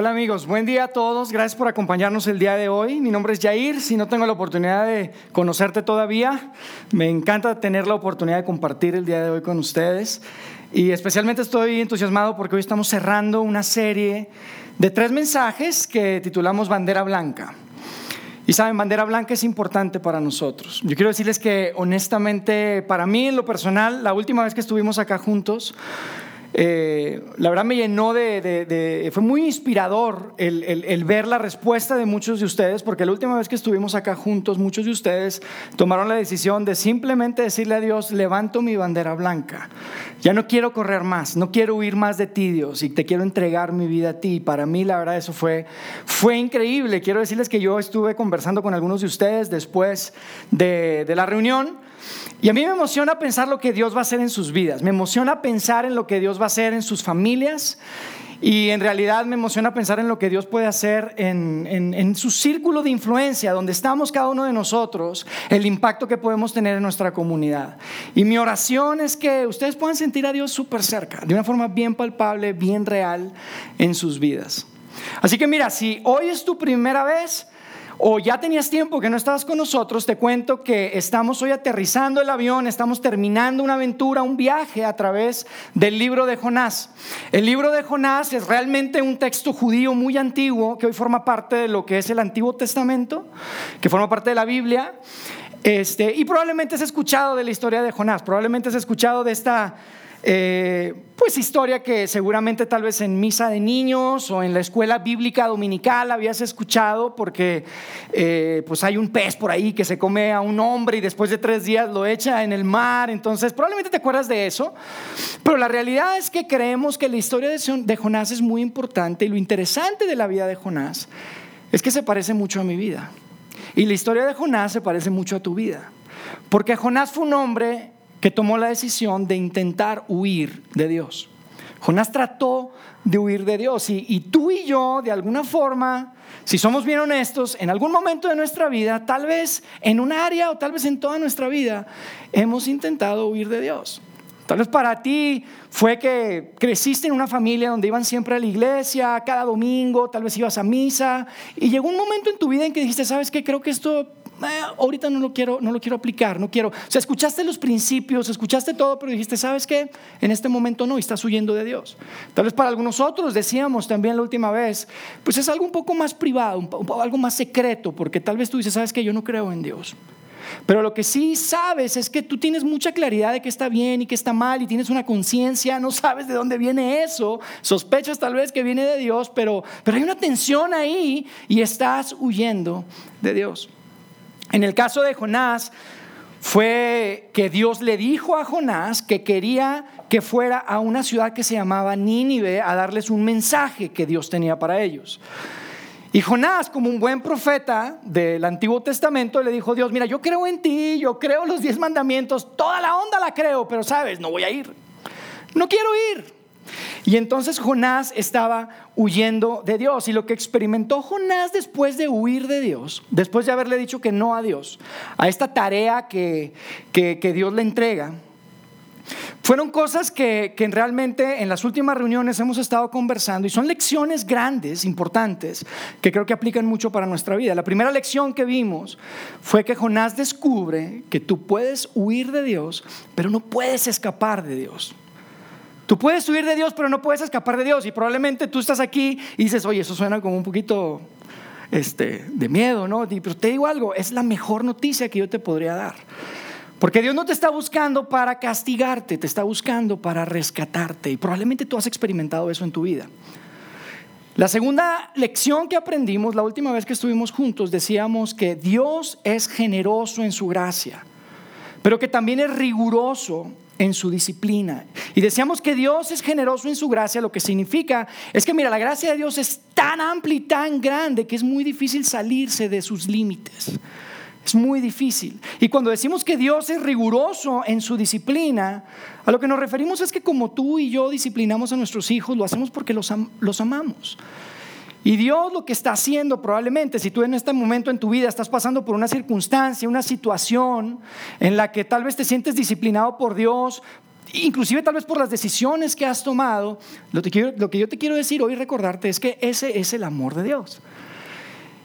Hola amigos, buen día a todos, gracias por acompañarnos el día de hoy. Mi nombre es Jair, si no tengo la oportunidad de conocerte todavía, me encanta tener la oportunidad de compartir el día de hoy con ustedes y especialmente estoy entusiasmado porque hoy estamos cerrando una serie de tres mensajes que titulamos Bandera Blanca. Y saben, bandera blanca es importante para nosotros. Yo quiero decirles que honestamente, para mí en lo personal, la última vez que estuvimos acá juntos, eh, la verdad me llenó de, fue muy inspirador el, ver la respuesta de muchos de ustedes, porque la última vez que estuvimos acá juntos, muchos de ustedes tomaron la decisión de simplemente decirle a Dios, levanto mi bandera blanca, ya no quiero correr más, no quiero huir más de ti Dios, y te quiero entregar mi vida a ti. Y para mí la verdad eso fue, fue increíble. Quiero decirles que yo estuve conversando con algunos de ustedes después de la reunión. Y a mí me emociona pensar lo que Dios va a hacer en sus vidas, me emociona pensar en lo que Dios va a hacer en sus familias y en realidad me emociona pensar en lo que Dios puede hacer en, su círculo de influencia, donde estamos cada uno de nosotros, el impacto que podemos tener en nuestra comunidad. Y mi oración es que ustedes puedan sentir a Dios súper cerca, de una forma bien palpable, bien real en sus vidas. Así que mira, si hoy es tu primera vez, o ya tenías tiempo que no estabas con nosotros, te cuento que estamos hoy aterrizando el avión, estamos terminando una aventura, un viaje a través del libro de Jonás. El libro de Jonás es realmente un texto judío muy antiguo que hoy forma parte de lo que es el Antiguo Testamento, que forma parte de la Biblia. Este, y probablemente has escuchado de la historia de Jonás, probablemente has escuchado de esta eh, pues historia que seguramente tal vez en misa de niños o en la escuela bíblica dominical habías escuchado porque eh, pues hay un pez por ahí que se come a un hombre y después de tres días lo echa en el mar, entonces probablemente te acuerdas de eso, pero la realidad es que creemos que la historia de Jonás es muy importante y lo interesante de la vida de Jonás es que se parece mucho a mi vida. Y la historia de Jonás se parece mucho a tu vida, porque Jonás fue un hombre que tomó la decisión de intentar huir de Dios. Jonás trató de huir de Dios y, tú y yo, de alguna forma, si somos bien honestos, en algún momento de nuestra vida, tal vez en un área o tal vez en toda nuestra vida, hemos intentado huir de Dios. Tal vez para ti fue que creciste en una familia donde iban siempre a la iglesia, cada domingo, tal vez ibas a misa, y llegó un momento en tu vida en que dijiste, ¿sabes qué? Creo que esto eh, ahorita no lo quiero, no lo quiero aplicar, no quiero. O sea, escuchaste los principios, escuchaste todo, pero dijiste, ¿sabes qué? En este momento no, y estás huyendo de Dios. Tal vez para algunos otros, decíamos también la última vez, pues es algo un poco más privado, algo más secreto, porque tal vez tú dices, ¿sabes qué? Yo no creo en Dios. Pero lo que sí sabes es que tú tienes mucha claridad de que está bien y que está mal y tienes una conciencia, no sabes de dónde viene eso, sospechas tal vez que viene de Dios, pero, pero hay una tensión ahí y estás huyendo de Dios. En el caso de Jonás, fue que Dios le dijo a Jonás que quería que fuera a una ciudad que se llamaba Nínive a darles un mensaje que Dios tenía para ellos. Y Jonás, como un buen profeta del Antiguo Testamento, le dijo, Dios, mira, yo creo en ti, yo creo los diez mandamientos, toda la onda la creo, pero sabes, no voy a ir. No quiero ir. Y entonces Jonás estaba huyendo de Dios. Y lo que experimentó Jonás después de huir de Dios, después de haberle dicho que no a Dios, a esta tarea que, que, Dios le entrega, fueron cosas que, que, realmente en las últimas reuniones hemos estado conversando y son lecciones grandes, importantes, que creo que aplican mucho para nuestra vida. La primera lección que vimos fue que Jonás descubre que tú puedes huir de Dios, pero no puedes escapar de Dios. Tú puedes huir de Dios, pero no puedes escapar de Dios. Y probablemente tú estás aquí y dices, oye, eso suena como un poquito este, de miedo, ¿no? Pero te digo algo, es la mejor noticia que yo te podría dar. Porque Dios no te está buscando para castigarte, te está buscando para rescatarte. Y probablemente tú has experimentado eso en tu vida. La segunda lección que aprendimos la última vez que estuvimos juntos, decíamos que Dios es generoso en su gracia, pero que también es riguroso en su disciplina. Y decíamos que Dios es generoso en su gracia, lo que significa es que, mira, la gracia de Dios es tan amplia y tan grande que es muy difícil salirse de sus límites. Es muy difícil. Y cuando decimos que Dios es riguroso en su disciplina, a lo que nos referimos es que como tú y yo disciplinamos a nuestros hijos, lo hacemos porque los, los amamos. Y Dios lo que está haciendo probablemente, si tú en este momento en tu vida estás pasando por una circunstancia, una situación en la que tal vez te sientes disciplinado por Dios, inclusive tal vez por las decisiones que has tomado, lo, que yo te quiero decir hoy, recordarte, es que ese es el amor de Dios.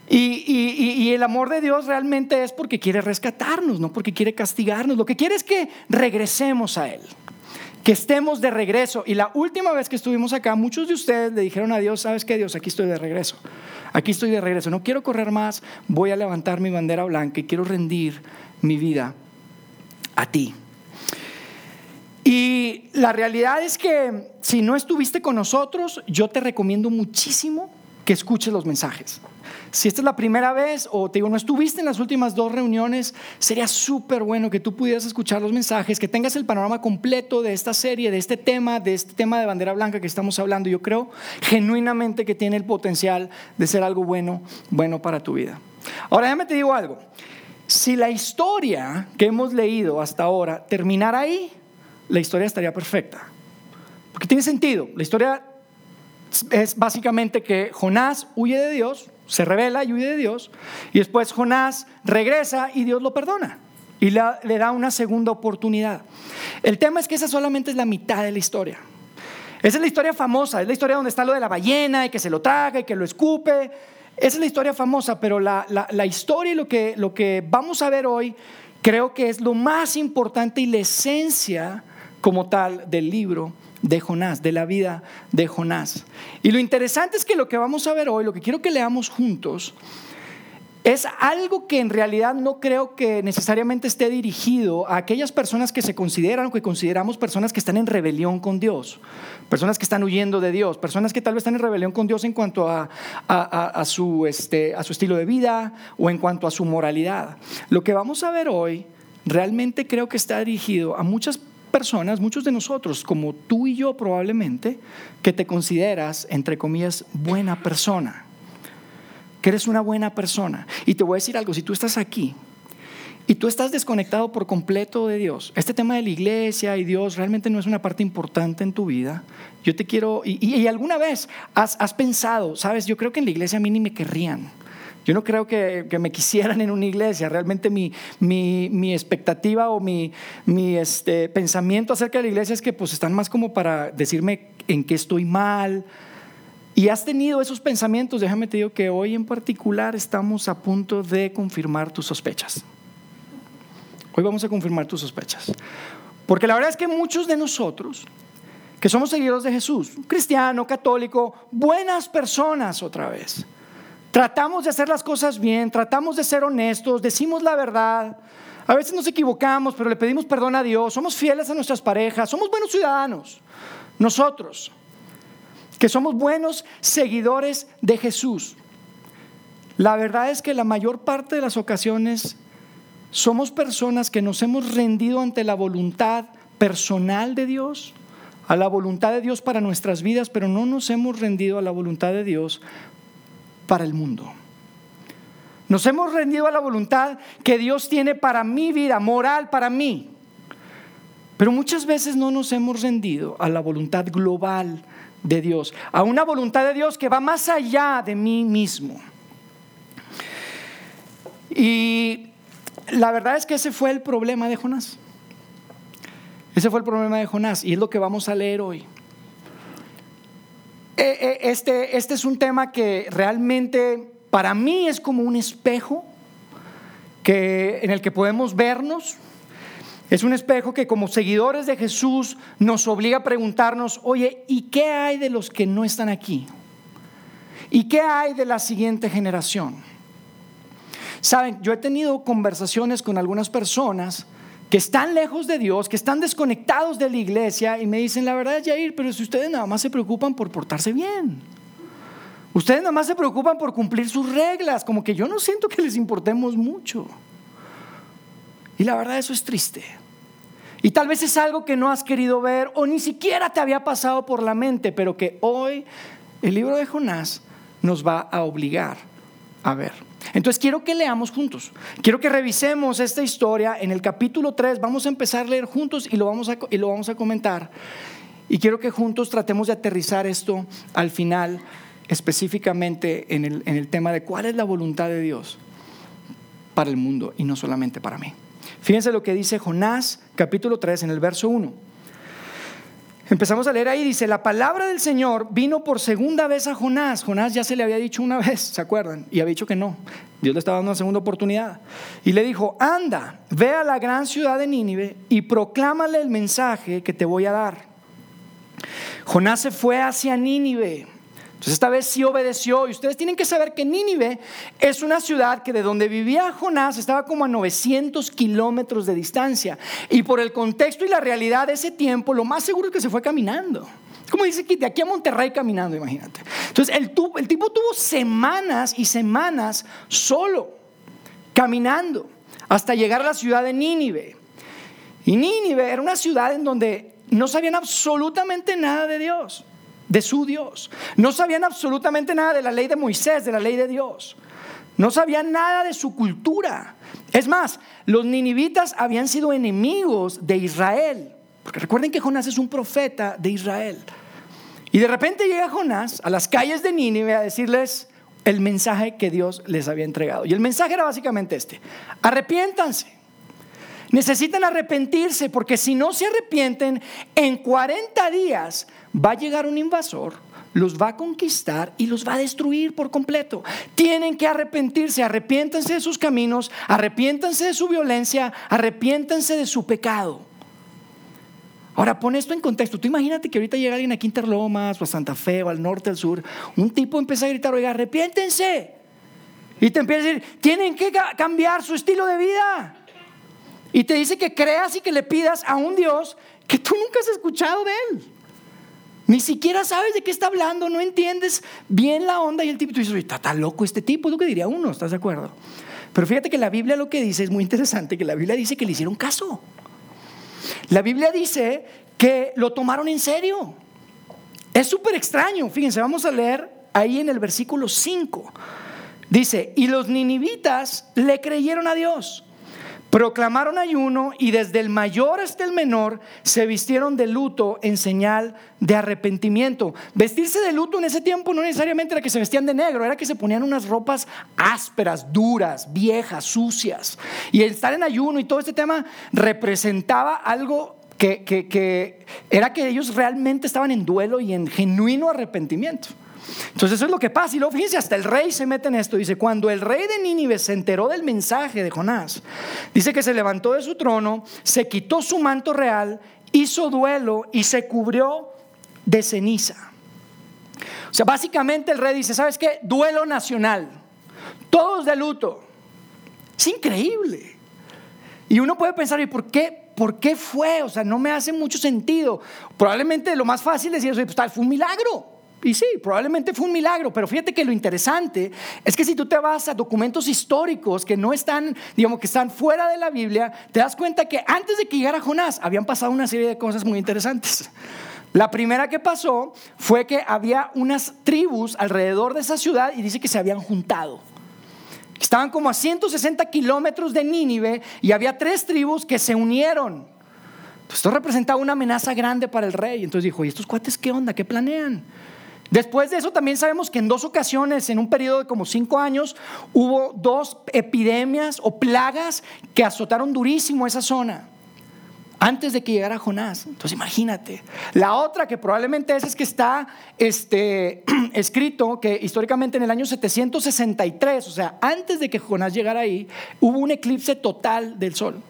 Y, el amor de Dios realmente es porque quiere rescatarnos, no porque quiere castigarnos. Lo que quiere es que regresemos a Él, que estemos de regreso. Y la última vez que estuvimos acá, muchos de ustedes le dijeron a Dios, ¿sabes qué Dios? Aquí estoy de regreso. Aquí estoy de regreso. No quiero correr más, voy a levantar mi bandera blanca y quiero rendir mi vida a ti. Y la realidad es que si no estuviste con nosotros, yo te recomiendo muchísimo que escuches los mensajes. Si esta es la primera vez o te digo, no estuviste en las últimas dos reuniones, sería súper bueno que tú pudieras escuchar los mensajes, que tengas el panorama completo de esta serie, de este tema, de este tema de bandera blanca que estamos hablando. Yo creo genuinamente que tiene el potencial de ser algo bueno, bueno para tu vida. Ahora déjame te digo algo. Si la historia que hemos leído hasta ahora terminara ahí, la historia estaría perfecta. Porque tiene sentido. La historia es básicamente que Jonás huye de Dios, se revela y huye de Dios, y después Jonás regresa y Dios lo perdona y le, da una segunda oportunidad. El tema es que esa solamente es la mitad de la historia. Esa es la historia famosa, es la historia donde está lo de la ballena y que se lo traga y que lo escupe. Esa es la historia famosa, pero la, historia y lo que, lo que vamos a ver hoy creo que es lo más importante y la esencia como tal del libro de Jonás, de la vida de Jonás. Y lo interesante es que lo que vamos a ver hoy, lo que quiero que leamos juntos, es algo que en realidad no creo que necesariamente esté dirigido a aquellas personas que se consideran o que consideramos personas que están en rebelión con Dios, personas que están huyendo de Dios, personas que tal vez están en rebelión con Dios en cuanto a, a, su, este, a su estilo de vida o en cuanto a su moralidad. Lo que vamos a ver hoy realmente creo que está dirigido a muchas personas personas, muchos de nosotros, como tú y yo probablemente, que te consideras, entre comillas, buena persona, que eres una buena persona. Y te voy a decir algo, si tú estás aquí y tú estás desconectado por completo de Dios, este tema de la iglesia y Dios realmente no es una parte importante en tu vida, yo te quiero, y, alguna vez has, has pensado, sabes, yo creo que en la iglesia a mí ni me querrían. Yo no creo que, me quisieran en una iglesia. Realmente mi, mi, expectativa o mi, mi este, pensamiento acerca de la iglesia es que pues están más como para decirme en qué estoy mal. Y has tenido esos pensamientos, déjame te digo que hoy en particular estamos a punto de confirmar tus sospechas. Hoy vamos a confirmar tus sospechas. Porque la verdad es que muchos de nosotros, que somos seguidores de Jesús, cristiano, católico, buenas personas otra vez, Tratamos de hacer las cosas bien, tratamos de ser honestos, decimos la verdad. A veces nos equivocamos, pero le pedimos perdón a Dios. Somos fieles a nuestras parejas, somos buenos ciudadanos. Nosotros, que somos buenos seguidores de Jesús. La verdad es que la mayor parte de las ocasiones somos personas que nos hemos rendido ante la voluntad personal de Dios, a la voluntad de Dios para nuestras vidas, pero no nos hemos rendido a la voluntad de Dios para el mundo. Nos hemos rendido a la voluntad que Dios tiene para mi vida, moral para mí. Pero muchas veces no nos hemos rendido a la voluntad global de Dios, a una voluntad de Dios que va más allá de mí mismo. Y la verdad es que ese fue el problema de Jonás. Ese fue el problema de Jonás y es lo que vamos a leer hoy. Eh, eh, este, este es un tema que realmente para mí es como un espejo que, en el que podemos vernos. Es un espejo que como seguidores de Jesús nos obliga a preguntarnos, oye, ¿y qué hay de los que no están aquí? ¿Y qué hay de la siguiente generación? Saben, yo he tenido conversaciones con algunas personas que están lejos de Dios, que están desconectados de la iglesia y me dicen, la verdad, Jair, pero si ustedes nada más se preocupan por portarse bien. Ustedes nada más se preocupan por cumplir sus reglas, como que yo no siento que les importemos mucho. Y la verdad eso es triste. Y tal vez es algo que no has querido ver o ni siquiera te había pasado por la mente, pero que hoy el libro de Jonás nos va a obligar a ver. Entonces quiero que leamos juntos. Quiero que revisemos esta historia en el capítulo 3. Vamos a empezar a leer juntos y lo vamos a, y lo vamos a comentar. Y quiero que juntos tratemos de aterrizar esto al final, específicamente en el, en el tema de cuál es la voluntad de Dios para el mundo y no solamente para mí. Fíjense lo que dice Jonás capítulo 3 en el verso 1. Empezamos a leer ahí, dice, la palabra del Señor vino por segunda vez a Jonás. Jonás ya se le había dicho una vez, ¿se acuerdan? Y había dicho que no. Dios le estaba dando una segunda oportunidad. Y le dijo, anda, ve a la gran ciudad de Nínive y proclámale el mensaje que te voy a dar. Jonás se fue hacia Nínive entonces esta vez sí obedeció y ustedes tienen que saber que Nínive es una ciudad que de donde vivía Jonás estaba como a 900 kilómetros de distancia y por el contexto y la realidad de ese tiempo lo más seguro es que se fue caminando. Como dice que de aquí a Monterrey caminando, imagínate. Entonces el, el tipo tuvo semanas y semanas solo, caminando, hasta llegar a la ciudad de Nínive. Y Nínive era una ciudad en donde no sabían absolutamente nada de Dios de su Dios. No sabían absolutamente nada de la ley de Moisés, de la ley de Dios. No sabían nada de su cultura. Es más, los ninivitas habían sido enemigos de Israel. Porque recuerden que Jonás es un profeta de Israel. Y de repente llega Jonás a las calles de Nínive a decirles el mensaje que Dios les había entregado. Y el mensaje era básicamente este. Arrepiéntanse. Necesitan arrepentirse porque si no se arrepienten, en 40 días va a llegar un invasor, los va a conquistar y los va a destruir por completo. Tienen que arrepentirse, arrepiéntanse de sus caminos, arrepiéntanse de su violencia, arrepiéntanse de su pecado. Ahora pon esto en contexto. Tú imagínate que ahorita llega alguien a Interlomas o a Santa Fe o al norte, al sur. Un tipo empieza a gritar, oiga, arrepiéntense. Y te empieza a decir, tienen que cambiar su estilo de vida. Y te dice que creas y que le pidas a un Dios que tú nunca has escuchado de él. Ni siquiera sabes de qué está hablando, no entiendes bien la onda y el tipo, tú dices, está, loco este tipo, es lo que diría uno, ¿estás de acuerdo? Pero fíjate que la Biblia lo que dice es muy interesante, que la Biblia dice que le hicieron caso. La Biblia dice que lo tomaron en serio. Es súper extraño, fíjense, vamos a leer ahí en el versículo 5. Dice, y los ninivitas le creyeron a Dios Proclamaron ayuno y desde el mayor hasta el menor se vistieron de luto en señal de arrepentimiento. Vestirse de luto en ese tiempo no necesariamente era que se vestían de negro, era que se ponían unas ropas ásperas, duras, viejas, sucias. Y estar en ayuno y todo este tema representaba algo que, que era que ellos realmente estaban en duelo y en genuino arrepentimiento. Entonces eso es lo que pasa. Y luego fíjense, hasta el rey se mete en esto. Dice, cuando el rey de Nínive se enteró del mensaje de Jonás, dice que se levantó de su trono, se quitó su manto real, hizo duelo y se cubrió de ceniza. O sea, básicamente el rey dice, ¿sabes qué? Duelo nacional. Todos de luto. Es increíble. Y uno puede pensar, ¿y por qué? ¿Por qué fue? O sea, no me hace mucho sentido. Probablemente lo más fácil es decir, pues, fue un milagro. Y sí, probablemente fue un milagro, pero fíjate que lo interesante es que si tú te vas a documentos históricos que no están, digamos, que están fuera de la Biblia, te das cuenta que antes de que llegara Jonás habían pasado una serie de cosas muy interesantes. La primera que pasó fue que había unas tribus alrededor de esa ciudad y dice que se habían juntado. Estaban como a 160 kilómetros de Nínive y había tres tribus que se unieron. esto representaba una amenaza grande para el rey. Entonces dijo, ¿y estos cuates qué onda? ¿Qué planean? Después de eso también sabemos que en dos ocasiones, en un periodo de como cinco años, hubo dos epidemias o plagas que azotaron durísimo esa zona antes de que llegara Jonás. Entonces imagínate. La otra que probablemente es, es que está este, escrito que históricamente en el año 763, o sea, antes de que Jonás llegara ahí, hubo un eclipse total del sol.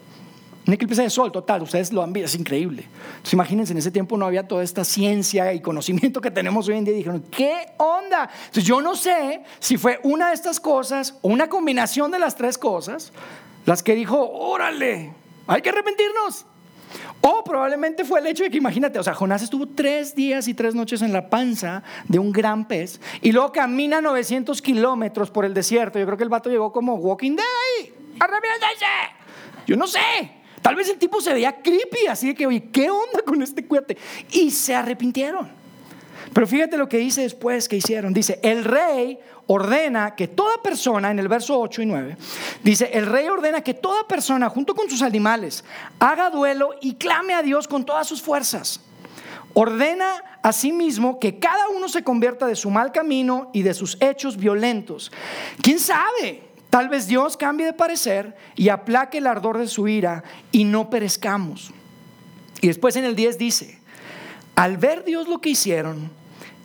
Un eclipse de sol total, ustedes lo han visto, es increíble. Entonces imagínense, en ese tiempo no había toda esta ciencia y conocimiento que tenemos hoy en día. Dijeron, ¿qué onda? Entonces yo no sé si fue una de estas cosas o una combinación de las tres cosas las que dijo, órale, hay que arrepentirnos. O probablemente fue el hecho de que, imagínate, o sea, Jonás estuvo tres días y tres noches en la panza de un gran pez y luego camina 900 kilómetros por el desierto. Yo creo que el vato llegó como Walking Dead. ¡Arrepiéntense! Yo no sé. Tal vez el tipo se veía creepy, así de que, oye, ¿qué onda con este cuate? Y se arrepintieron. Pero fíjate lo que dice después que hicieron. Dice, el rey ordena que toda persona, en el verso 8 y 9, dice, el rey ordena que toda persona, junto con sus animales, haga duelo y clame a Dios con todas sus fuerzas. Ordena asimismo que cada uno se convierta de su mal camino y de sus hechos violentos. ¿Quién sabe? Tal vez Dios cambie de parecer y aplaque el ardor de su ira y no perezcamos. Y después en el 10 dice, Al ver Dios lo que hicieron,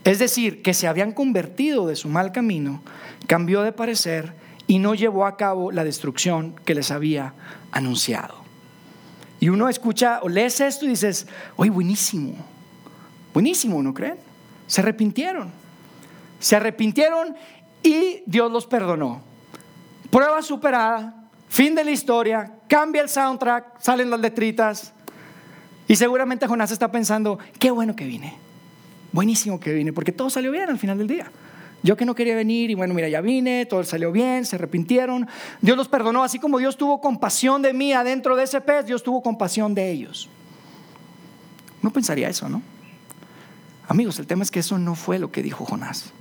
es decir, que se habían convertido de su mal camino, cambió de parecer y no llevó a cabo la destrucción que les había anunciado. Y uno escucha o lees esto y dices, oye, buenísimo, buenísimo, ¿no creen? Se arrepintieron, se arrepintieron y Dios los perdonó. Prueba superada, fin de la historia, cambia el soundtrack, salen las letritas. Y seguramente Jonás está pensando, qué bueno que vine, buenísimo que vine, porque todo salió bien al final del día. Yo que no quería venir y bueno, mira, ya vine, todo salió bien, se arrepintieron. Dios los perdonó, así como Dios tuvo compasión de mí adentro de ese pez, Dios tuvo compasión de ellos. No pensaría eso, ¿no? Amigos, el tema es que eso no fue lo que dijo Jonás.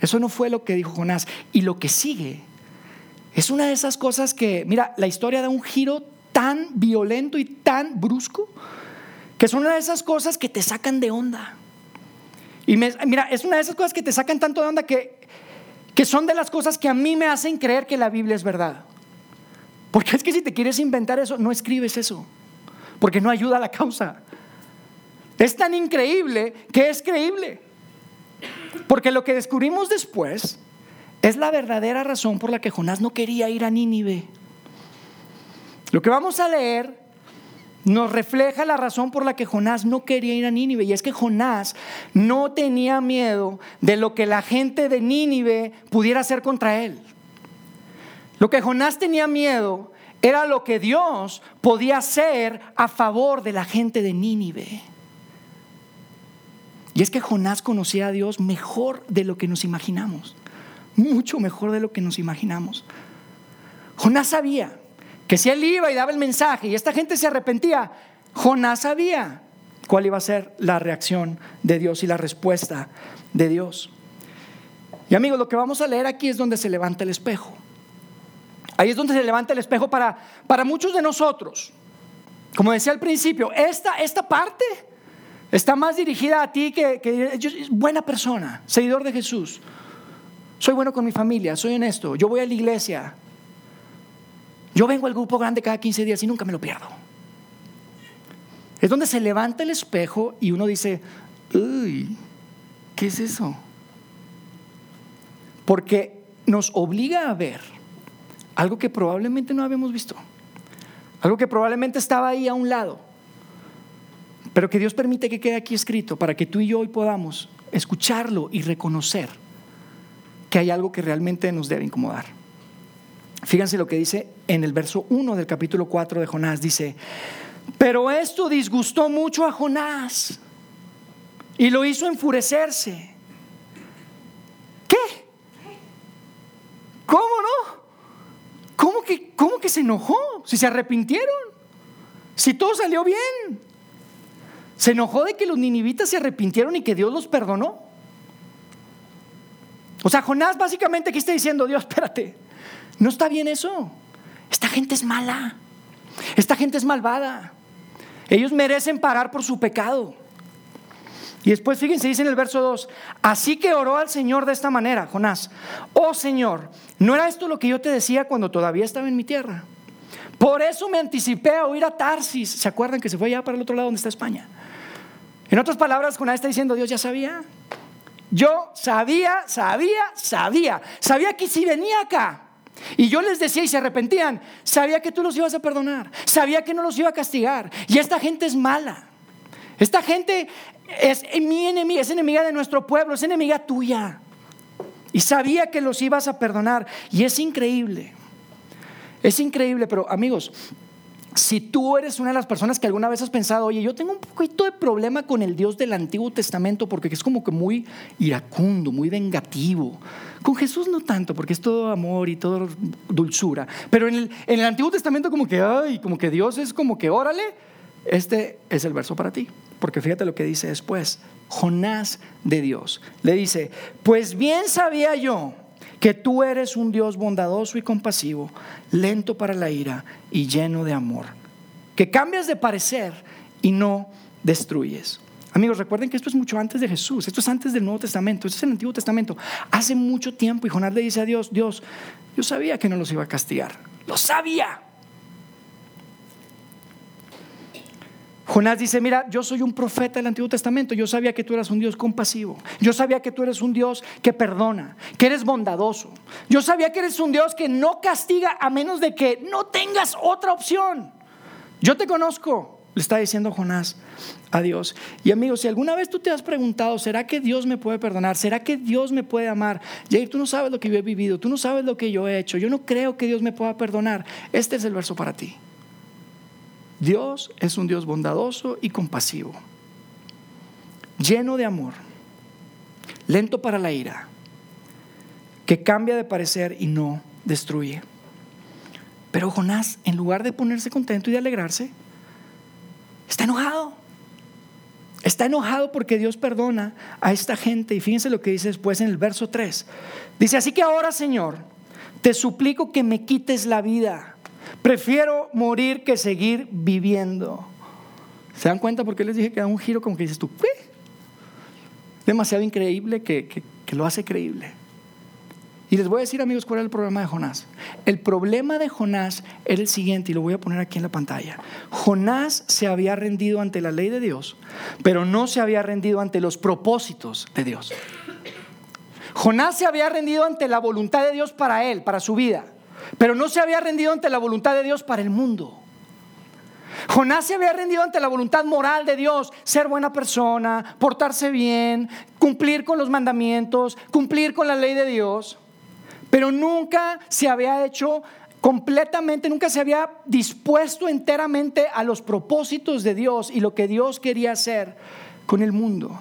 Eso no fue lo que dijo Jonás. Y lo que sigue es una de esas cosas que, mira, la historia da un giro tan violento y tan brusco, que son una de esas cosas que te sacan de onda. Y mira, es una de esas cosas que te sacan tanto de onda que, que son de las cosas que a mí me hacen creer que la Biblia es verdad. Porque es que si te quieres inventar eso, no escribes eso. Porque no ayuda a la causa. Es tan increíble que es creíble. Porque lo que descubrimos después es la verdadera razón por la que Jonás no quería ir a Nínive. Lo que vamos a leer nos refleja la razón por la que Jonás no quería ir a Nínive. Y es que Jonás no tenía miedo de lo que la gente de Nínive pudiera hacer contra él. Lo que Jonás tenía miedo era lo que Dios podía hacer a favor de la gente de Nínive. Y es que Jonás conocía a Dios mejor de lo que nos imaginamos, mucho mejor de lo que nos imaginamos. Jonás sabía que si él iba y daba el mensaje y esta gente se arrepentía, Jonás sabía cuál iba a ser la reacción de Dios y la respuesta de Dios. Y amigos, lo que vamos a leer aquí es donde se levanta el espejo. Ahí es donde se levanta el espejo para, para muchos de nosotros. Como decía al principio, esta, esta parte está más dirigida a ti que, que yo, buena persona, seguidor de Jesús. Soy bueno con mi familia, soy honesto, yo voy a la iglesia, yo vengo al grupo grande cada 15 días y nunca me lo pierdo. Es donde se levanta el espejo y uno dice, uy, ¿qué es eso? Porque nos obliga a ver algo que probablemente no habíamos visto, algo que probablemente estaba ahí a un lado, pero que Dios permite que quede aquí escrito para que tú y yo hoy podamos escucharlo y reconocer que hay algo que realmente nos debe incomodar. Fíjense lo que dice en el verso 1 del capítulo 4 de Jonás. Dice, pero esto disgustó mucho a Jonás y lo hizo enfurecerse. ¿Qué? ¿Cómo no? ¿Cómo que, cómo que se enojó? Si se arrepintieron, si todo salió bien. Se enojó de que los ninivitas se arrepintieron y que Dios los perdonó. O sea, Jonás básicamente aquí está diciendo, Dios, espérate, no está bien eso. Esta gente es mala. Esta gente es malvada. Ellos merecen pagar por su pecado. Y después, fíjense, dice en el verso 2, así que oró al Señor de esta manera, Jonás, oh Señor, ¿no era esto lo que yo te decía cuando todavía estaba en mi tierra? Por eso me anticipé a oír a Tarsis. ¿Se acuerdan que se fue allá para el otro lado donde está España? En otras palabras, Jonás está diciendo, Dios ya sabía. Yo sabía, sabía, sabía. Sabía que si venía acá, y yo les decía y se arrepentían, sabía que tú los ibas a perdonar, sabía que no los iba a castigar. Y esta gente es mala. Esta gente es mi enemiga, es enemiga de nuestro pueblo, es enemiga tuya. Y sabía que los ibas a perdonar. Y es increíble. Es increíble, pero amigos, si tú eres una de las personas que alguna vez has pensado, oye, yo tengo un poquito de problema con el Dios del Antiguo Testamento porque es como que muy iracundo, muy vengativo. Con Jesús no tanto, porque es todo amor y todo dulzura. Pero en el, Antiguo Testamento como que, ay, como que Dios es como que, órale, este es el verso para ti. Porque fíjate lo que dice después. Jonás de Dios. Le dice, pues bien sabía yo que tú eres un Dios bondadoso y compasivo, lento para la ira y lleno de amor, que cambias de parecer y no destruyes. Amigos, recuerden que esto es mucho antes de Jesús, esto es antes del Nuevo Testamento, esto es el Antiguo Testamento. Hace mucho tiempo y Jonás le dice a Dios, Dios, yo sabía que no los iba a castigar, lo sabía. Jonás dice, mira, yo soy un profeta del Antiguo Testamento, yo sabía que tú eras un Dios compasivo, yo sabía que tú eres un Dios que perdona, que eres bondadoso, yo sabía que eres un Dios que no castiga a menos de que no tengas otra opción. Yo te conozco, le está diciendo Jonás a Dios. Y amigos, si alguna vez tú te has preguntado, ¿será que Dios me puede perdonar? ¿Será que Dios me puede amar? Jair, tú no sabes lo que yo he vivido, tú no sabes lo que yo he hecho, yo no creo que Dios me pueda perdonar. Este es el verso para ti. Dios es un Dios bondadoso y compasivo, lleno de amor, lento para la ira, que cambia de parecer y no destruye. Pero Jonás, en lugar de ponerse contento y de alegrarse, está enojado. Está enojado porque Dios perdona a esta gente. Y fíjense lo que dice después en el verso 3. Dice, así que ahora, Señor, te suplico que me quites la vida Prefiero morir que seguir viviendo. ¿Se dan cuenta por qué les dije que da un giro como que dices tú? ¿qué? Demasiado increíble que, que lo hace creíble. Y les voy a decir, amigos, cuál era el problema de Jonás. El problema de Jonás era el siguiente, y lo voy a poner aquí en la pantalla. Jonás se había rendido ante la ley de Dios, pero no se había rendido ante los propósitos de Dios. Jonás se había rendido ante la voluntad de Dios para él, para su vida pero no se había rendido ante la voluntad de Dios para el mundo. Jonás se había rendido ante la voluntad moral de Dios, ser buena persona, portarse bien, cumplir con los mandamientos, cumplir con la ley de Dios, pero nunca se había hecho completamente, nunca se había dispuesto enteramente a los propósitos de Dios y lo que Dios quería hacer con el mundo.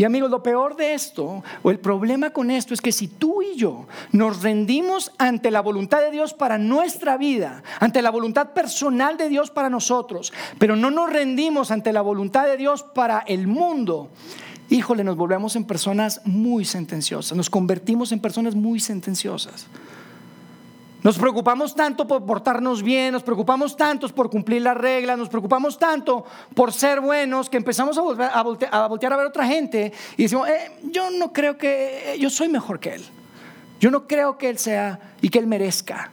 Y amigos, lo peor de esto, o el problema con esto, es que si tú y yo nos rendimos ante la voluntad de Dios para nuestra vida, ante la voluntad personal de Dios para nosotros, pero no nos rendimos ante la voluntad de Dios para el mundo, híjole, nos volvemos en personas muy sentenciosas, nos convertimos en personas muy sentenciosas. Nos preocupamos tanto por portarnos bien, nos preocupamos tanto por cumplir las reglas, nos preocupamos tanto por ser buenos que empezamos a, a, voltear, a, ver a otra gente y decimos, eh, yo no creo que, yo soy mejor que él. Yo no creo que él sea y que él merezca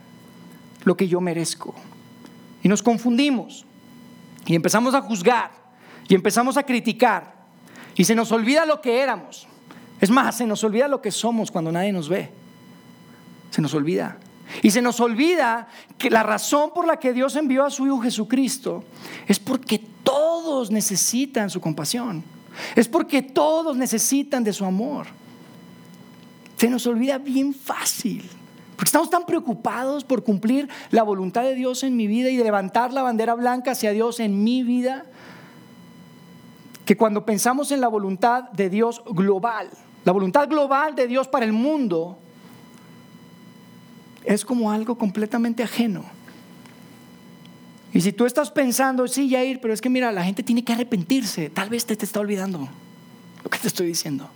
lo que yo merezco. Y nos confundimos y empezamos a juzgar y empezamos a criticar y se nos olvida lo que éramos. Es más, se nos olvida lo que somos cuando nadie nos ve. Se nos olvida. Y se nos olvida que la razón por la que Dios envió a su Hijo Jesucristo es porque todos necesitan su compasión. Es porque todos necesitan de su amor. Se nos olvida bien fácil. Porque estamos tan preocupados por cumplir la voluntad de Dios en mi vida y levantar la bandera blanca hacia Dios en mi vida, que cuando pensamos en la voluntad de Dios global, la voluntad global de Dios para el mundo, es como algo completamente ajeno. Y si tú estás pensando, sí, Yair, pero es que mira, la gente tiene que arrepentirse, tal vez te, te está olvidando lo que te estoy diciendo.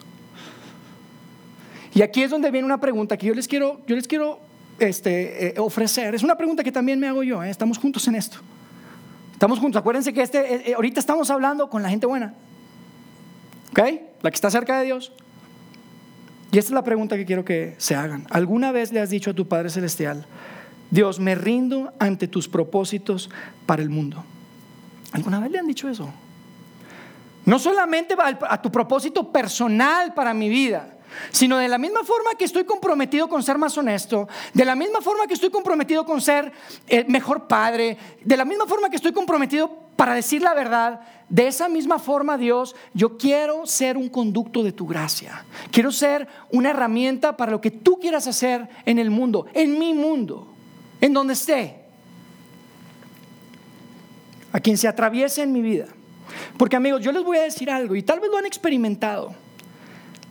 Y aquí es donde viene una pregunta que yo les quiero, yo les quiero este, eh, ofrecer. Es una pregunta que también me hago yo, ¿eh? estamos juntos en esto. Estamos juntos. Acuérdense que este, eh, ahorita estamos hablando con la gente buena. ¿Ok? La que está cerca de Dios. Y esta es la pregunta que quiero que se hagan. ¿Alguna vez le has dicho a tu Padre Celestial, Dios, me rindo ante tus propósitos para el mundo? ¿Alguna vez le han dicho eso? No solamente a tu propósito personal para mi vida, sino de la misma forma que estoy comprometido con ser más honesto, de la misma forma que estoy comprometido con ser el mejor padre, de la misma forma que estoy comprometido para decir la verdad, de esa misma forma, Dios, yo quiero ser un conducto de tu gracia. Quiero ser una herramienta para lo que tú quieras hacer en el mundo, en mi mundo, en donde esté. A quien se atraviese en mi vida. Porque amigos, yo les voy a decir algo y tal vez lo han experimentado.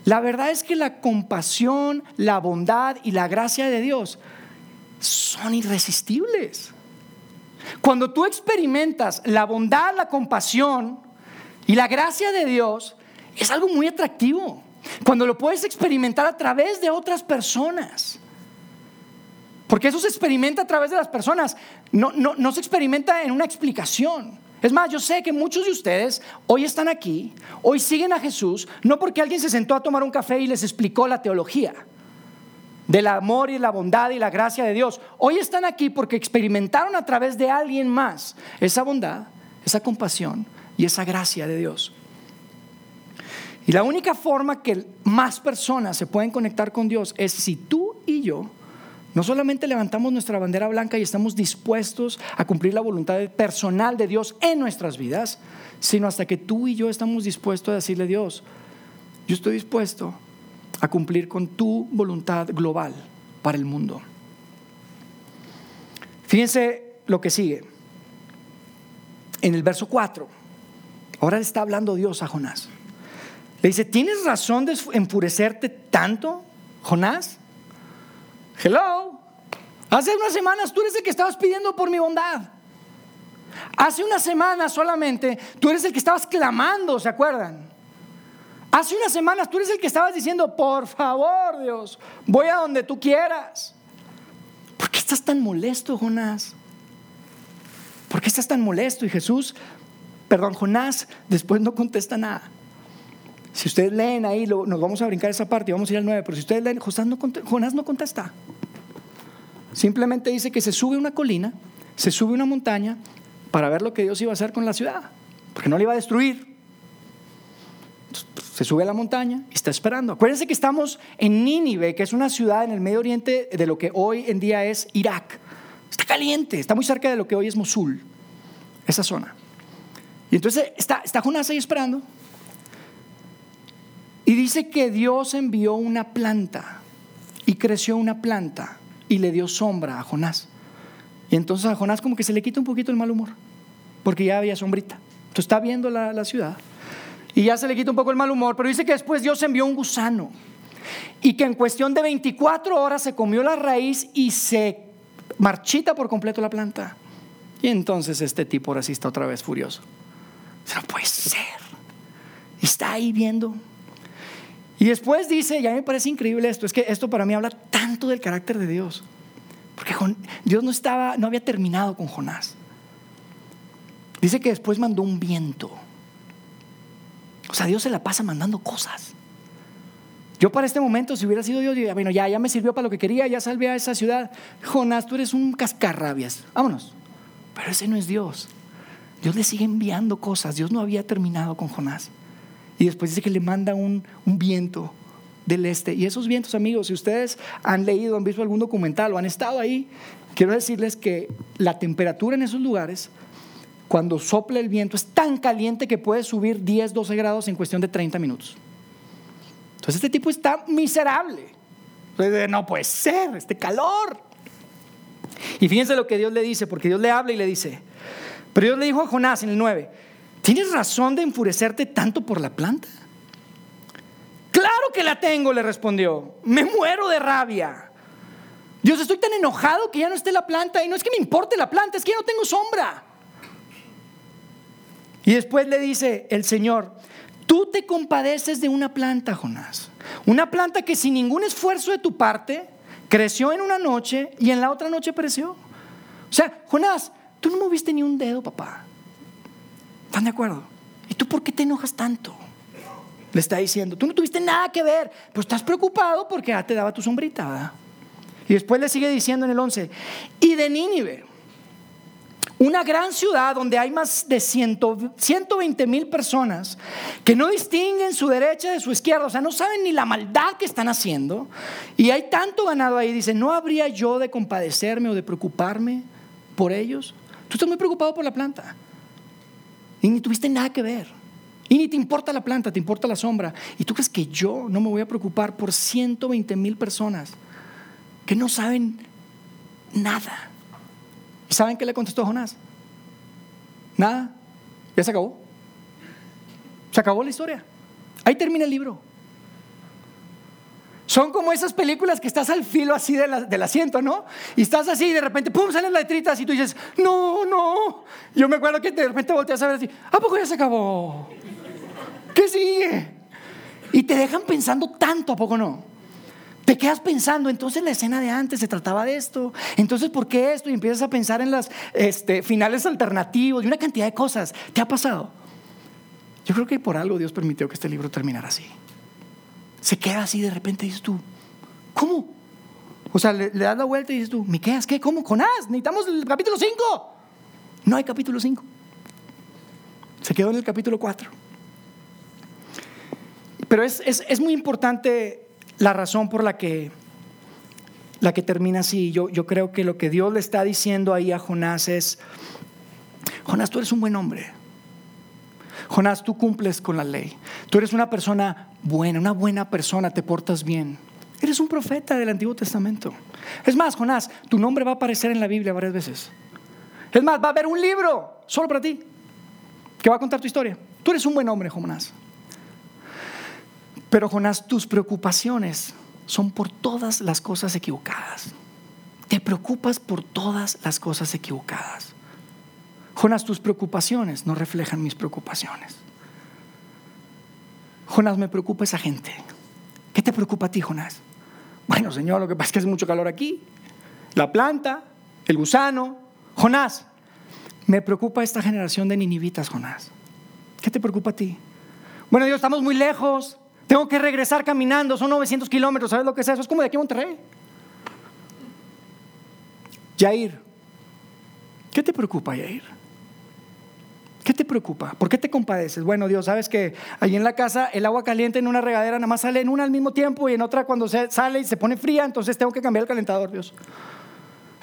La verdad es que la compasión, la bondad y la gracia de Dios son irresistibles. Cuando tú experimentas la bondad, la compasión y la gracia de Dios, es algo muy atractivo. Cuando lo puedes experimentar a través de otras personas. Porque eso se experimenta a través de las personas, no, no se experimenta en una explicación. Es más, yo sé que muchos de ustedes hoy están aquí, hoy siguen a Jesús, no porque alguien se sentó a tomar un café y les explicó la teología. Del amor y la bondad y la gracia de Dios. Hoy están aquí porque experimentaron a través de alguien más esa bondad, esa compasión y esa gracia de Dios. Y la única forma que más personas se pueden conectar con Dios es si tú y yo no solamente levantamos nuestra bandera blanca y estamos dispuestos a cumplir la voluntad personal de Dios en nuestras vidas, sino hasta que tú y yo estamos dispuestos a decirle a Dios, yo estoy dispuesto a cumplir con tu voluntad global para el mundo. Fíjense lo que sigue. En el verso 4, ahora le está hablando Dios a Jonás. Le dice, ¿tienes razón de enfurecerte tanto, Jonás? Hello. Hace unas semanas tú eres el que estabas pidiendo por mi bondad. Hace unas semanas solamente tú eres el que estabas clamando, ¿se acuerdan? Hace unas semanas tú eres el que estabas diciendo, por favor Dios, voy a donde tú quieras. ¿Por qué estás tan molesto, Jonás? ¿Por qué estás tan molesto? Y Jesús, perdón, Jonás, después no contesta nada. Si ustedes leen ahí, nos vamos a brincar esa parte y vamos a ir al 9, pero si ustedes leen, Jonás no contesta. Simplemente dice que se sube una colina, se sube una montaña para ver lo que Dios iba a hacer con la ciudad, porque no la iba a destruir. Se sube a la montaña y está esperando. Acuérdense que estamos en Nínive, que es una ciudad en el Medio Oriente de lo que hoy en día es Irak. Está caliente, está muy cerca de lo que hoy es Mosul, esa zona. Y entonces está, está Jonás ahí esperando. Y dice que Dios envió una planta y creció una planta y le dio sombra a Jonás. Y entonces a Jonás como que se le quita un poquito el mal humor, porque ya había sombrita. Entonces está viendo la, ciudad y ya se le quita un poco el mal humor, pero dice que después Dios envió un gusano y que en cuestión de 24 horas se comió la raíz y se marchita por completo la planta. Y entonces este tipo ahora sí está otra vez furioso. No puede ser. Está ahí viendo y después dice, ya me parece increíble esto, es que esto para mí habla tanto del carácter de Dios. Porque Dios no estaba, no había terminado con Jonás. Dice que después mandó un viento. O sea, Dios se la pasa mandando cosas. Yo para este momento, si hubiera sido Dios, diría, bueno, ya, ya me sirvió para lo que quería, ya salvé a esa ciudad. Jonás, tú eres un cascarrabias. Vámonos. Pero ese no es Dios. Dios le sigue enviando cosas. Dios no había terminado con Jonás. Y después dice que le manda un, viento del este. Y esos vientos, amigos, si ustedes han leído, han visto algún documental o han estado ahí, quiero decirles que la temperatura en esos lugares, cuando sopla el viento, es tan caliente que puede subir 10, 12 grados en cuestión de 30 minutos. Entonces este tipo está miserable. no puede ser, este calor. Y fíjense lo que Dios le dice, porque Dios le habla y le dice, pero Dios le dijo a Jonás en el 9, ¿Tienes razón de enfurecerte tanto por la planta? Claro que la tengo, le respondió. Me muero de rabia. Dios, estoy tan enojado que ya no esté la planta y no es que me importe la planta, es que ya no tengo sombra. Y después le dice el Señor, tú te compadeces de una planta, Jonás. Una planta que sin ningún esfuerzo de tu parte creció en una noche y en la otra noche pereció. O sea, Jonás, tú no moviste ni un dedo, papá. ¿Están de acuerdo? ¿Y tú por qué te enojas tanto? Le está diciendo, tú no tuviste nada que ver, pero estás preocupado porque ya te daba tu sombrita. Y después le sigue diciendo en el 11, y de Nínive, una gran ciudad donde hay más de 120 mil personas que no distinguen su derecha de su izquierda, o sea, no saben ni la maldad que están haciendo, y hay tanto ganado ahí, dice, ¿no habría yo de compadecerme o de preocuparme por ellos? Tú estás muy preocupado por la planta. Y ni tuviste nada que ver. Y ni te importa la planta, te importa la sombra. Y tú crees que yo no me voy a preocupar por 120 mil personas que no saben nada. ¿Y saben qué le contestó Jonás? Nada. Ya se acabó. Se acabó la historia. Ahí termina el libro. Son como esas películas que estás al filo así del asiento, ¿no? Y estás así y de repente, ¡pum!, salen letritas y tú dices, no, no. Yo me acuerdo que de repente volteas a ver así, ¿a poco ya se acabó? ¿Qué sigue? Y te dejan pensando tanto, ¿a poco no? Te quedas pensando, entonces la escena de antes se trataba de esto, entonces ¿por qué esto? Y empiezas a pensar en los este, finales alternativos y una cantidad de cosas. ¿Te ha pasado? Yo creo que por algo Dios permitió que este libro terminara así se queda así de repente dices tú, ¿cómo? O sea, le, das la vuelta y dices tú, Miqueas, ¿qué? ¿Cómo? Jonás, necesitamos el capítulo 5. No hay capítulo 5. Se quedó en el capítulo 4. Pero es, es, muy importante la razón por la que, la que termina así. Yo, yo creo que lo que Dios le está diciendo ahí a Jonás es, Jonás, tú eres un buen hombre. Jonás, tú cumples con la ley. Tú eres una persona buena, una buena persona, te portas bien. Eres un profeta del Antiguo Testamento. Es más, Jonás, tu nombre va a aparecer en la Biblia varias veces. Es más, va a haber un libro solo para ti que va a contar tu historia. Tú eres un buen hombre, Jonás. Pero Jonás, tus preocupaciones son por todas las cosas equivocadas. Te preocupas por todas las cosas equivocadas. Jonás, tus preocupaciones no reflejan mis preocupaciones. Jonás, me preocupa esa gente. ¿Qué te preocupa a ti, Jonás? Bueno, Señor, lo que pasa es que hace mucho calor aquí. La planta, el gusano. Jonás, me preocupa esta generación de ninivitas, Jonás. ¿Qué te preocupa a ti? Bueno, Dios, estamos muy lejos. Tengo que regresar caminando, son 900 kilómetros, ¿sabes lo que es eso? Es como de aquí a Monterrey. Yair, ¿qué te preocupa, Yair? ¿Qué te preocupa? ¿Por qué te compadeces? Bueno, Dios, sabes que allí en la casa el agua caliente en una regadera nada más sale en una al mismo tiempo y en otra cuando sale y se pone fría, entonces tengo que cambiar el calentador, Dios.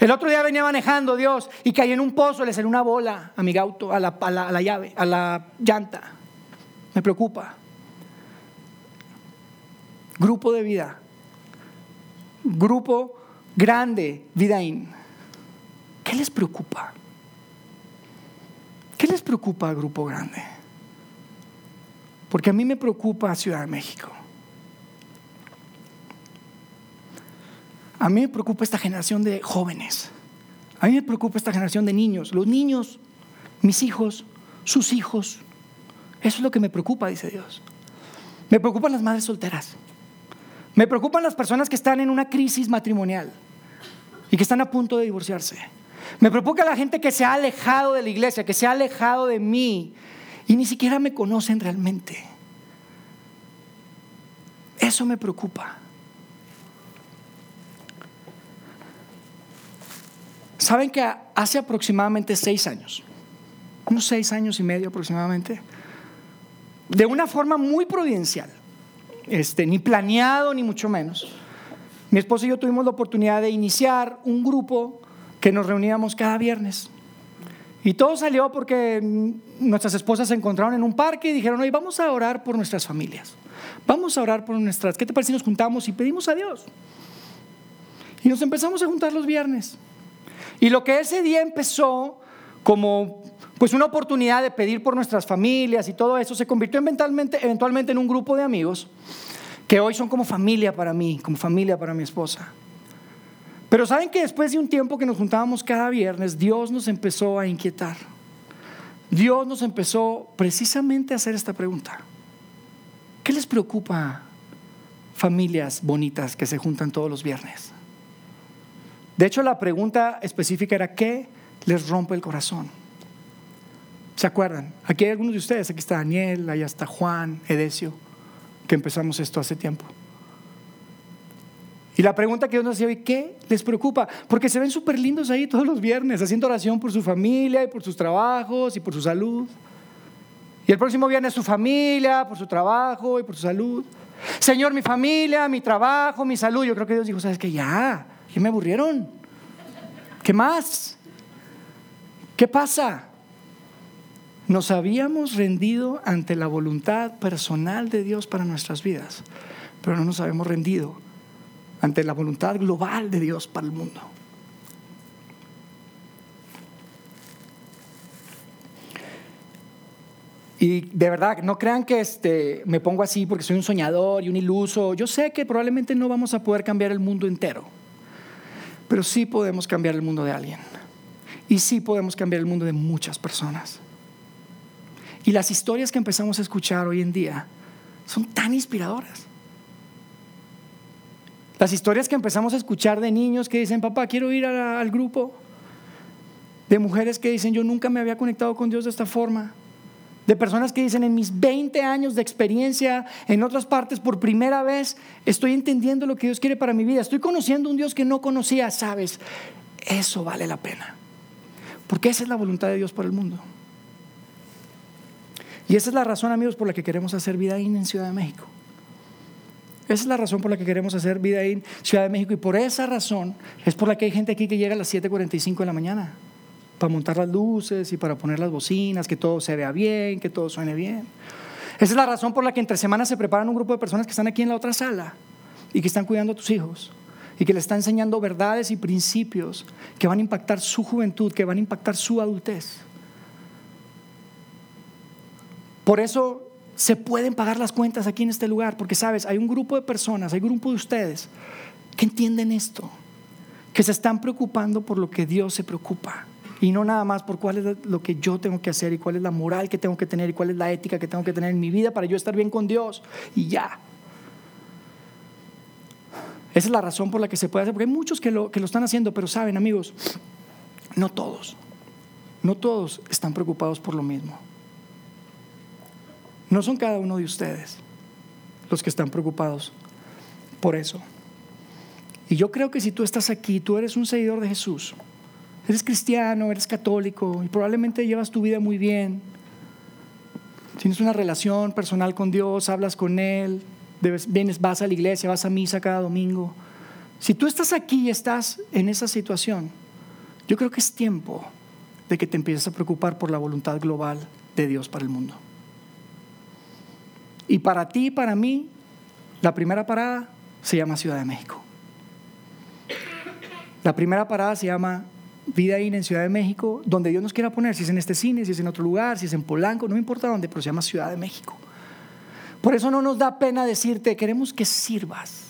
El otro día venía manejando, Dios, y caí en un pozo, le salió una bola a mi auto, a la, a la llave, a la llanta. Me preocupa. Grupo de vida. Grupo grande, Vidaín. ¿Qué les preocupa? ¿Qué les preocupa al grupo grande? Porque a mí me preocupa Ciudad de México. A mí me preocupa esta generación de jóvenes. A mí me preocupa esta generación de niños. Los niños, mis hijos, sus hijos. Eso es lo que me preocupa, dice Dios. Me preocupan las madres solteras. Me preocupan las personas que están en una crisis matrimonial y que están a punto de divorciarse. Me preocupa la gente que se ha alejado de la iglesia, que se ha alejado de mí y ni siquiera me conocen realmente. Eso me preocupa. Saben que hace aproximadamente seis años, unos seis años y medio aproximadamente, de una forma muy providencial, este, ni planeado ni mucho menos, mi esposo y yo tuvimos la oportunidad de iniciar un grupo que nos reuníamos cada viernes. Y todo salió porque nuestras esposas se encontraron en un parque y dijeron, oye, vamos a orar por nuestras familias. Vamos a orar por nuestras... ¿Qué te parece si nos juntamos y pedimos a Dios? Y nos empezamos a juntar los viernes. Y lo que ese día empezó como pues una oportunidad de pedir por nuestras familias y todo eso se convirtió eventualmente, eventualmente en un grupo de amigos que hoy son como familia para mí, como familia para mi esposa. Pero saben que después de un tiempo que nos juntábamos cada viernes, Dios nos empezó a inquietar. Dios nos empezó precisamente a hacer esta pregunta. ¿Qué les preocupa familias bonitas que se juntan todos los viernes? De hecho, la pregunta específica era, ¿qué les rompe el corazón? ¿Se acuerdan? Aquí hay algunos de ustedes, aquí está Daniel, allá está Juan, Edesio, que empezamos esto hace tiempo. Y la pregunta que Dios nos hacía hoy, ¿qué les preocupa? Porque se ven súper lindos ahí todos los viernes, haciendo oración por su familia y por sus trabajos y por su salud. Y el próximo viernes su familia, por su trabajo y por su salud. Señor, mi familia, mi trabajo, mi salud. Yo creo que Dios dijo, ¿sabes qué? Ya, ¿qué me aburrieron? ¿Qué más? ¿Qué pasa? Nos habíamos rendido ante la voluntad personal de Dios para nuestras vidas, pero no nos habíamos rendido ante la voluntad global de Dios para el mundo. Y de verdad, no crean que este, me pongo así porque soy un soñador y un iluso. Yo sé que probablemente no vamos a poder cambiar el mundo entero, pero sí podemos cambiar el mundo de alguien. Y sí podemos cambiar el mundo de muchas personas. Y las historias que empezamos a escuchar hoy en día son tan inspiradoras. Las historias que empezamos a escuchar de niños que dicen, papá, quiero ir al grupo. De mujeres que dicen, yo nunca me había conectado con Dios de esta forma. de personas que dicen en mis 20 años de experiencia en otras partes por primera vez estoy entendiendo lo que Dios quiere para mi vida, estoy conociendo un Dios que no conocía, sabes, eso vale la pena. Porque esa es la voluntad de Dios para el mundo. Y esa es la razón, amigos, por la que queremos hacer vida en Ciudad de México. Esa es la razón por la que queremos hacer vida en Ciudad de México y por esa razón es por la que hay gente aquí que llega a las 7:45 de la mañana para montar las luces y para poner las bocinas, que todo se vea bien, que todo suene bien. Esa es la razón por la que entre semanas se preparan un grupo de personas que están aquí en la otra sala y que están cuidando a tus hijos y que le están enseñando verdades y principios que van a impactar su juventud, que van a impactar su adultez. Por eso se pueden pagar las cuentas aquí en este lugar, porque sabes, hay un grupo de personas, hay un grupo de ustedes que entienden esto, que se están preocupando por lo que Dios se preocupa. Y no nada más por cuál es lo que yo tengo que hacer y cuál es la moral que tengo que tener y cuál es la ética que tengo que tener en mi vida para yo estar bien con Dios. Y ya. Esa es la razón por la que se puede hacer, porque hay muchos que lo, que lo están haciendo, pero saben amigos, no todos, no todos están preocupados por lo mismo. No son cada uno de ustedes los que están preocupados por eso. Y yo creo que si tú estás aquí, tú eres un seguidor de Jesús, Eres cristiano, eres católico y probablemente llevas tu vida muy bien. Tienes una relación personal con Dios, hablas con Él, vienes, vas a la iglesia, vas a misa cada domingo. Si tú estás aquí y estás en esa situación, yo creo que es tiempo de que te empieces a preocupar por la voluntad global de Dios para el mundo. Y para ti y para mí, la primera parada se llama Ciudad de México. La primera parada se llama vida ahí en Ciudad de México, donde Dios nos quiera poner, si es en este cine, si es en otro lugar, si es en Polanco, no me importa dónde, pero se llama Ciudad de México. Por eso no nos da pena decirte, queremos que sirvas.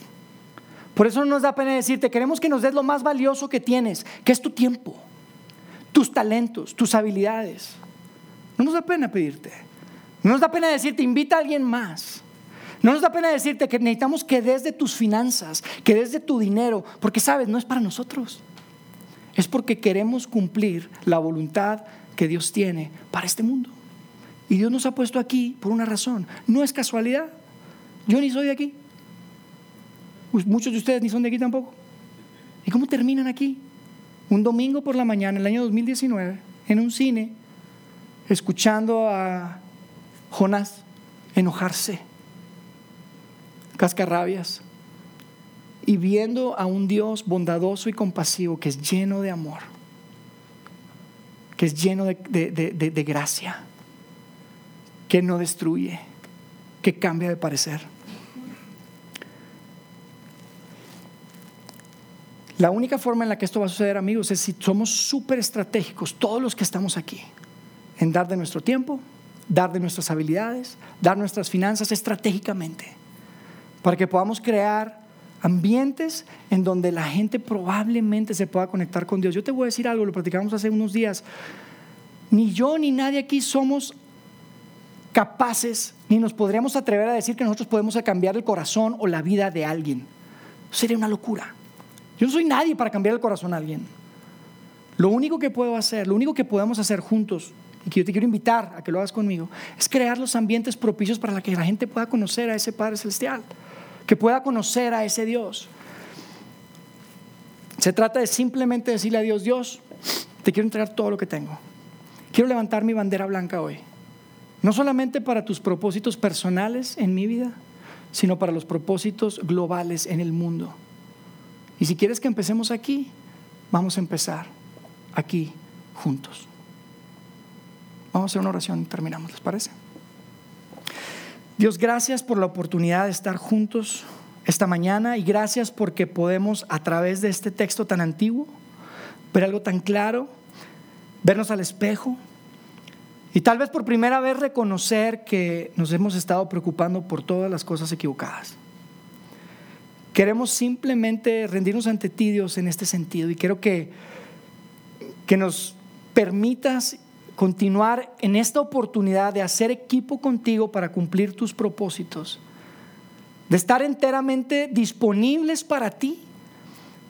Por eso no nos da pena decirte, queremos que nos des lo más valioso que tienes, que es tu tiempo, tus talentos, tus habilidades. No nos da pena pedirte. No nos da pena decirte, invita a alguien más. No nos da pena decirte que necesitamos que des de tus finanzas, que des de tu dinero, porque sabes, no es para nosotros es porque queremos cumplir la voluntad que Dios tiene para este mundo. Y Dios nos ha puesto aquí por una razón. No es casualidad. Yo ni soy de aquí. Muchos de ustedes ni son de aquí tampoco. ¿Y cómo terminan aquí? Un domingo por la mañana, en el año 2019, en un cine, escuchando a Jonás enojarse, cascarrabias, y viendo a un Dios bondadoso y compasivo que es lleno de amor, que es lleno de, gracia, que no destruye, que cambia de parecer. La única forma en la que esto va a suceder, amigos, es si somos súper estratégicos, todos los que estamos aquí, en dar de nuestro tiempo, dar de nuestras habilidades, dar nuestras finanzas estratégicamente, para que podamos crear ambientes en donde la gente probablemente se pueda conectar con Dios. Yo te voy a decir algo, lo platicamos hace unos días. Ni yo ni nadie aquí somos capaces, ni nos podríamos atrever a decir que nosotros podemos cambiar el corazón o la vida de alguien. Sería una locura. Yo no soy nadie para cambiar el corazón a alguien. Lo único que puedo hacer, lo único que podemos hacer juntos, y que yo te quiero invitar a que lo hagas conmigo, es crear los ambientes propicios para que la gente pueda conocer a ese Padre Celestial que pueda conocer a ese Dios. Se trata de simplemente decirle a Dios, Dios, te quiero entregar todo lo que tengo. Quiero levantar mi bandera blanca hoy. No solamente para tus propósitos personales en mi vida, sino para los propósitos globales en el mundo. Y si quieres que empecemos aquí, vamos a empezar aquí juntos. Vamos a hacer una oración y terminamos, ¿les parece? Dios, gracias por la oportunidad de estar juntos esta mañana y gracias porque podemos a través de este texto tan antiguo ver algo tan claro, vernos al espejo y tal vez por primera vez reconocer que nos hemos estado preocupando por todas las cosas equivocadas. Queremos simplemente rendirnos ante ti, Dios, en este sentido y quiero que, que nos permitas continuar en esta oportunidad de hacer equipo contigo para cumplir tus propósitos, de estar enteramente disponibles para ti,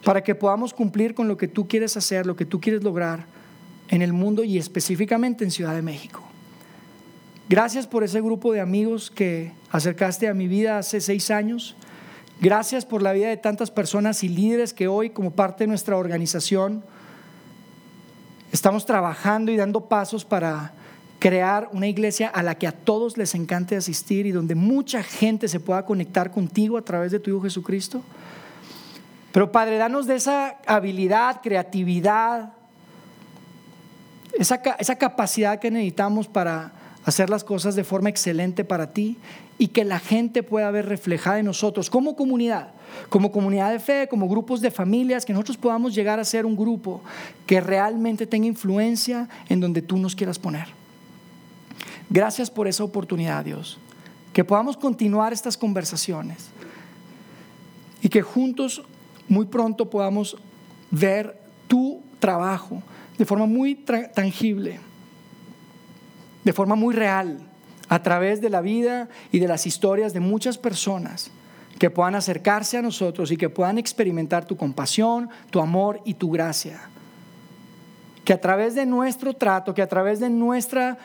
para que podamos cumplir con lo que tú quieres hacer, lo que tú quieres lograr en el mundo y específicamente en Ciudad de México. Gracias por ese grupo de amigos que acercaste a mi vida hace seis años. Gracias por la vida de tantas personas y líderes que hoy, como parte de nuestra organización, estamos trabajando y dando pasos para crear una iglesia a la que a todos les encante asistir y donde mucha gente se pueda conectar contigo a través de tu Hijo Jesucristo. Pero Padre, danos de esa habilidad, creatividad, esa, esa capacidad que necesitamos para hacer las cosas de forma excelente para ti y que la gente pueda ver reflejada en nosotros como comunidad, como comunidad de fe, como grupos de familias, que nosotros podamos llegar a ser un grupo que realmente tenga influencia en donde tú nos quieras poner. Gracias por esa oportunidad, Dios. Que podamos continuar estas conversaciones y que juntos muy pronto podamos ver tu trabajo de forma muy tangible, de forma muy real, a través de la vida y de las historias de muchas personas que puedan acercarse a nosotros y que puedan experimentar tu compasión, tu amor y tu gracia que a través de nuestro trato, que a través de nuestra,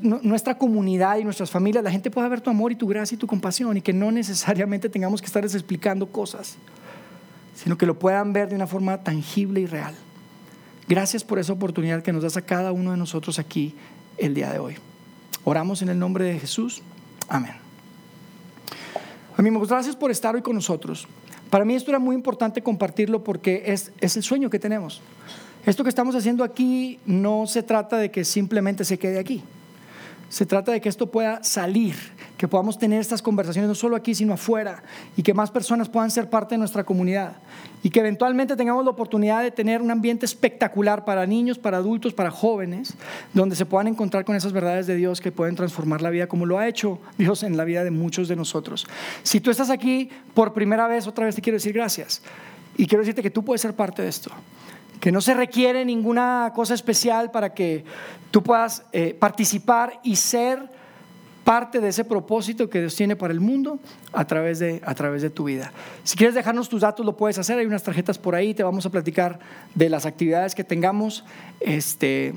nuestra comunidad y nuestras familias, la gente pueda ver tu amor y tu gracia y tu compasión y que no necesariamente tengamos que estarles explicando cosas, sino que lo puedan ver de una forma tangible y real. Gracias por esa oportunidad que nos das a cada uno de nosotros aquí el día de hoy. Oramos en el nombre de Jesús. Amén. Amigos, gracias por estar hoy con nosotros. Para mí esto era muy importante compartirlo porque es, es el sueño que tenemos. Esto que estamos haciendo aquí no se trata de que simplemente se quede aquí. Se trata de que esto pueda salir, que podamos tener estas conversaciones no solo aquí, sino afuera, y que más personas puedan ser parte de nuestra comunidad. Y que eventualmente tengamos la oportunidad de tener un ambiente espectacular para niños, para adultos, para jóvenes, donde se puedan encontrar con esas verdades de Dios que pueden transformar la vida, como lo ha hecho Dios en la vida de muchos de nosotros. Si tú estás aquí por primera vez, otra vez te quiero decir gracias. Y quiero decirte que tú puedes ser parte de esto que no se requiere ninguna cosa especial para que tú puedas eh, participar y ser parte de ese propósito que Dios tiene para el mundo a través, de, a través de tu vida. Si quieres dejarnos tus datos, lo puedes hacer. Hay unas tarjetas por ahí, te vamos a platicar de las actividades que tengamos. Este,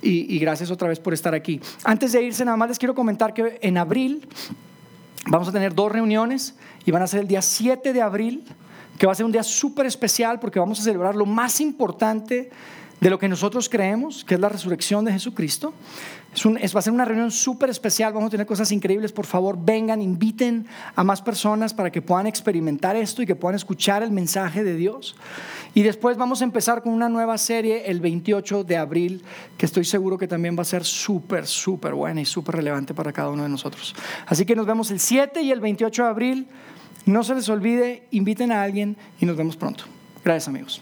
y, y gracias otra vez por estar aquí. Antes de irse, nada más les quiero comentar que en abril vamos a tener dos reuniones y van a ser el día 7 de abril que va a ser un día súper especial porque vamos a celebrar lo más importante de lo que nosotros creemos, que es la resurrección de Jesucristo. Es un, va a ser una reunión súper especial, vamos a tener cosas increíbles. Por favor, vengan, inviten a más personas para que puedan experimentar esto y que puedan escuchar el mensaje de Dios. Y después vamos a empezar con una nueva serie el 28 de abril, que estoy seguro que también va a ser súper, súper buena y súper relevante para cada uno de nosotros. Así que nos vemos el 7 y el 28 de abril. No se les olvide, inviten a alguien y nos vemos pronto. Gracias amigos.